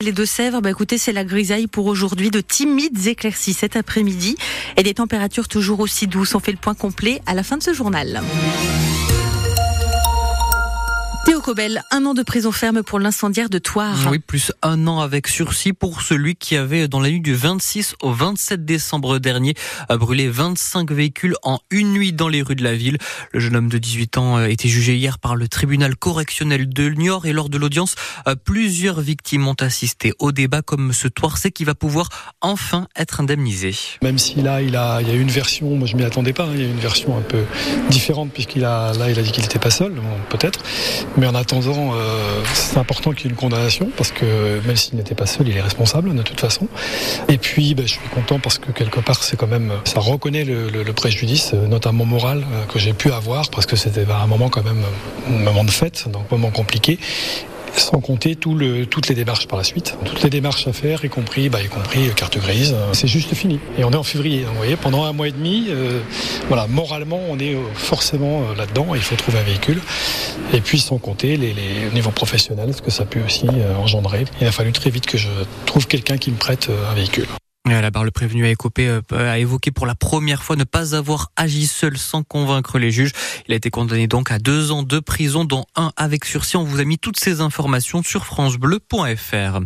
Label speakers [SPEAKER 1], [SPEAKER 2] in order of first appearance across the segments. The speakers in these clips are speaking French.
[SPEAKER 1] Les Deux-Sèvres, bah écoutez, c'est la grisaille pour aujourd'hui, de timides éclaircies cet après-midi et des températures toujours aussi douces. On fait le point complet à la fin de ce journal. Cobel, un an de prison ferme pour l'incendiaire de Toire.
[SPEAKER 2] Oui, plus un an avec sursis pour celui qui avait, dans la nuit du 26 au 27 décembre dernier, brûlé 25 véhicules en une nuit dans les rues de la ville. Le jeune homme de 18 ans a été jugé hier par le tribunal correctionnel de Niort et lors de l'audience, plusieurs victimes ont assisté au débat comme ce Toircé qui va pouvoir enfin être indemnisé.
[SPEAKER 3] Même si là, il, a, il y a une version, moi je m'y attendais pas, hein, il y a une version un peu différente puisqu'il a, là, il a dit qu'il n'était pas seul, peut-être. Mais en attendant, euh, c'est important qu'il y ait une condamnation parce que même s'il n'était pas seul, il est responsable de toute façon. Et puis, ben, je suis content parce que quelque part, c'est quand même, ça reconnaît le, préjudice, notamment moral, euh, que j'ai pu avoir parce que c'était un moment quand même, un moment de fête, donc un moment compliqué sans compter tout le, toutes les démarches par la suite. Toutes les démarches à faire, y compris, bah, y compris carte grise. C'est juste fini. Et on est en février. vous voyez, pendant un mois et demi, euh, voilà, moralement, on est forcément euh, là-dedans. Il faut trouver un véhicule. Et puis, sans compter les, les niveaux professionnels, ce que ça peut aussi euh, engendrer. Il a fallu très vite que je trouve quelqu'un qui me prête un véhicule.
[SPEAKER 2] À la barre, le prévenu a, écopé, a évoqué pour la première fois ne pas avoir agi seul sans convaincre les juges. Il a été condamné donc à deux ans de prison, dont un avec sursis. On vous a mis toutes ces informations sur francebleu.fr.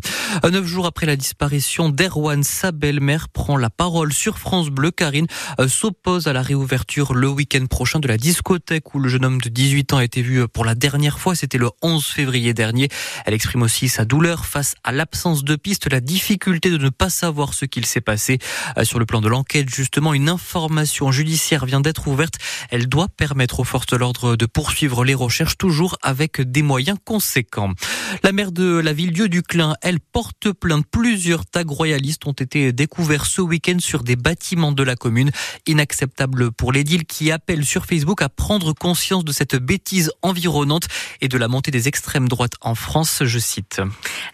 [SPEAKER 2] Neuf jours après la disparition d'Erwan, sa belle-mère prend la parole sur France Bleu. Karine s'oppose à la réouverture le week-end prochain de la discothèque où le jeune homme de 18 ans a été vu pour la dernière fois. C'était le 11 février dernier. Elle exprime aussi sa douleur face à l'absence de piste, la difficulté de ne pas savoir ce qu'il s'est passé. Sur le plan de l'enquête, justement, une information judiciaire vient d'être ouverte. Elle doit permettre aux forces de l'ordre de poursuivre les recherches, toujours avec des moyens conséquents. La maire de la ville-dieu du Clin, elle porte plainte. Plusieurs tags royalistes ont été découverts ce week-end sur des bâtiments de la commune. Inacceptable pour l'édile qui appelle sur Facebook à prendre conscience de cette bêtise environnante et de la montée des extrêmes droites en France, je cite.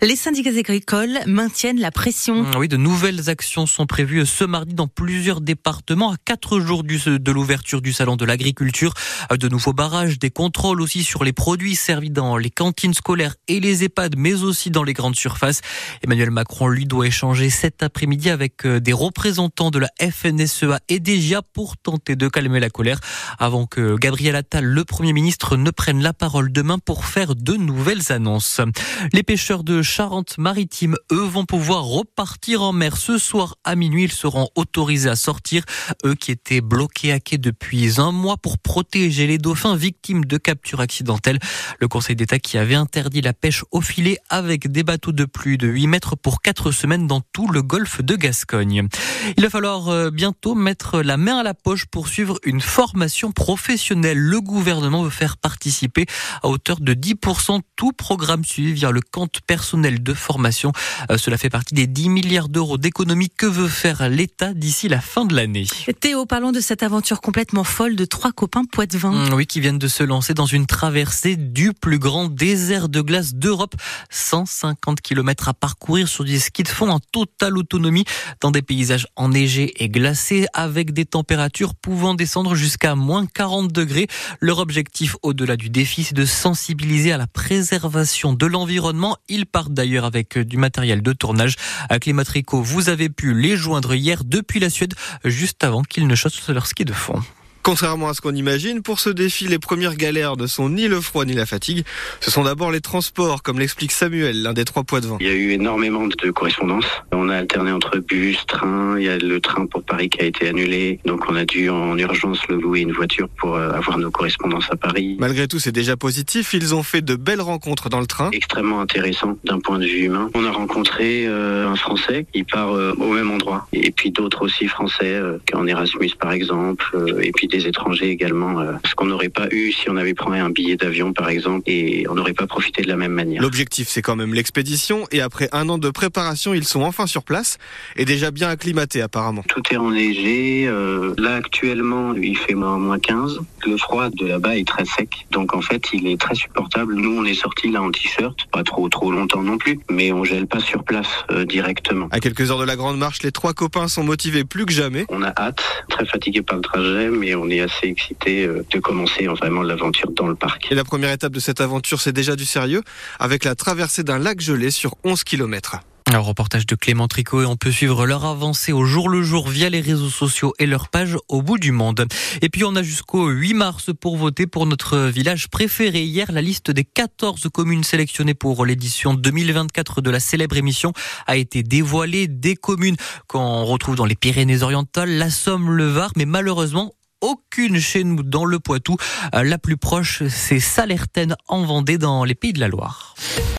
[SPEAKER 1] Les syndicats agricoles maintiennent la pression.
[SPEAKER 2] Oui, de nouvelles actions sont prévues ce mardi dans plusieurs départements à quatre jours de l'ouverture du salon de l'agriculture. De nouveaux barrages, des contrôles aussi sur les produits servis dans les cantines scolaires et les EHPAD, mais aussi dans les grandes surfaces. Emmanuel Macron, lui, doit échanger cet après-midi avec des représentants de la FNSEA et DGA pour tenter de calmer la colère avant que Gabriel Attal, le Premier ministre, ne prenne la parole demain pour faire de nouvelles annonces. Les pêcheurs de Charente-Maritime, eux, vont pouvoir repartir en mer ce soir à minuit, ils seront autorisés à sortir, eux qui étaient bloqués à quai depuis un mois pour protéger les dauphins victimes de captures accidentelles. Le Conseil d'État qui avait interdit la pêche au filet avec des bateaux de plus de 8 mètres pour 4 semaines dans tout le golfe de Gascogne. Il va falloir euh, bientôt mettre la main à la poche pour suivre une formation professionnelle. Le gouvernement veut faire participer à hauteur de 10% tout programme suivi via le compte personnel de formation. Euh, cela fait partie des 10 milliards d'euros d'économie que veut faire l'État d'ici la fin de l'année.
[SPEAKER 1] Théo, parlons de cette aventure complètement folle de trois copains poitevins.
[SPEAKER 2] Mmh, oui, qui viennent de se lancer dans une traversée du plus grand désert de glace d'Europe. 150 km à parcourir sur des skis de fond en totale autonomie dans des paysages enneigés et glacés avec des températures pouvant descendre jusqu'à moins 40 degrés. Leur objectif au-delà du défi, c'est de sensibiliser à la préservation de l'environnement. Ils d'ailleurs avec du matériel de tournage. À Climatrico, vous avez pu les joindre hier depuis la Suède, juste avant qu'ils ne chaussent leur ski de fond.
[SPEAKER 4] Contrairement à ce qu'on imagine, pour ce défi, les premières galères ne sont ni le froid ni la fatigue. Ce sont d'abord les transports, comme l'explique Samuel, l'un des trois poids de vent.
[SPEAKER 5] Il y a eu énormément de correspondances. On a alterné entre bus, train. Il y a le train pour Paris qui a été annulé. Donc on a dû en urgence le louer une voiture pour euh, avoir nos correspondances à Paris.
[SPEAKER 4] Malgré tout, c'est déjà positif. Ils ont fait de belles rencontres dans le train.
[SPEAKER 5] Extrêmement intéressant d'un point de vue humain. On a rencontré euh, un Français qui part euh, au même endroit. Et puis d'autres aussi Français, en Erasmus par exemple. et puis des étrangers également, euh, ce qu'on n'aurait pas eu si on avait pris un billet d'avion par exemple, et on n'aurait pas profité de la même manière.
[SPEAKER 4] L'objectif c'est quand même l'expédition, et après un an de préparation, ils sont enfin sur place, et déjà bien acclimatés apparemment.
[SPEAKER 5] Tout est enneigé, euh, là actuellement il fait moins, moins 15, le froid de là-bas est très sec, donc en fait il est très supportable. Nous on est sortis là en t-shirt, pas trop trop longtemps non plus, mais on gèle pas sur place euh, directement.
[SPEAKER 4] À quelques heures de la grande marche, les trois copains sont motivés plus que jamais.
[SPEAKER 5] On a hâte, très fatigués par le trajet, mais on est assez excité euh, de commencer vraiment l'aventure dans le parc.
[SPEAKER 4] Et la première étape de cette aventure, c'est déjà du sérieux, avec la traversée d'un lac gelé sur 11 km.
[SPEAKER 2] Un reportage de Clément Tricot et on peut suivre leur avancée au jour le jour via les réseaux sociaux et leur page au bout du monde. Et puis on a jusqu'au 8 mars pour voter pour notre village préféré. Hier, la liste des 14 communes sélectionnées pour l'édition 2024 de la célèbre émission a été dévoilée. Des communes qu'on retrouve dans les Pyrénées-Orientales, la Somme, le Var, mais malheureusement aucune chez nous dans le Poitou. La plus proche, c'est Salertaine en Vendée dans les Pays de la Loire.